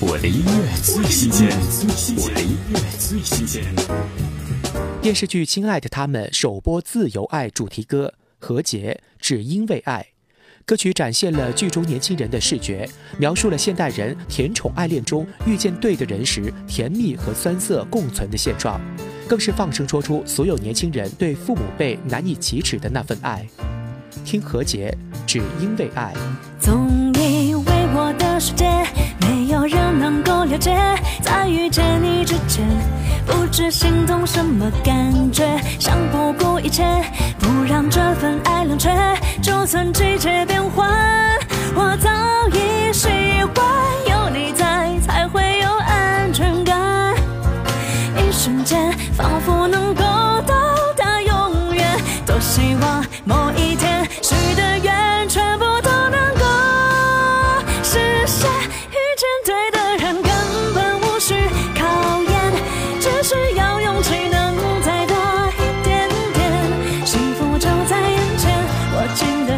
我的音乐最新鲜，我的音乐最新鲜。电视剧《亲爱的他们》首播《自由爱》主题歌《和解》，只因为爱。歌曲展现了剧中年轻人的视觉，描述了现代人甜宠爱恋中遇见对的人时，甜蜜和酸涩共存的现状，更是放声说出所有年轻人对父母辈难以启齿的那份爱。听《何洁》，只因为爱。总以为我的世界。在遇见你之前，不知心动什么感觉，想不顾一切，不让这份爱冷却。就算季节变换，我早已习惯，有你在才会有安全感。一瞬间，仿佛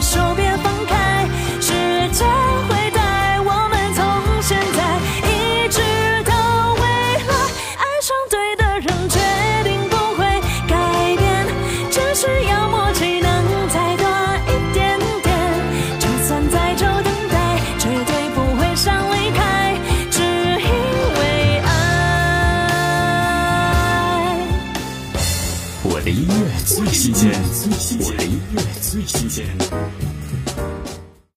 手别放开，时间会带我们从现在一直到未来。爱上对的人，决定不会改变，只需要默契能再多一点点。就算再久等待，绝对不会想离开，只因为爱。我的音乐最新鲜，我的音乐。最新鲜。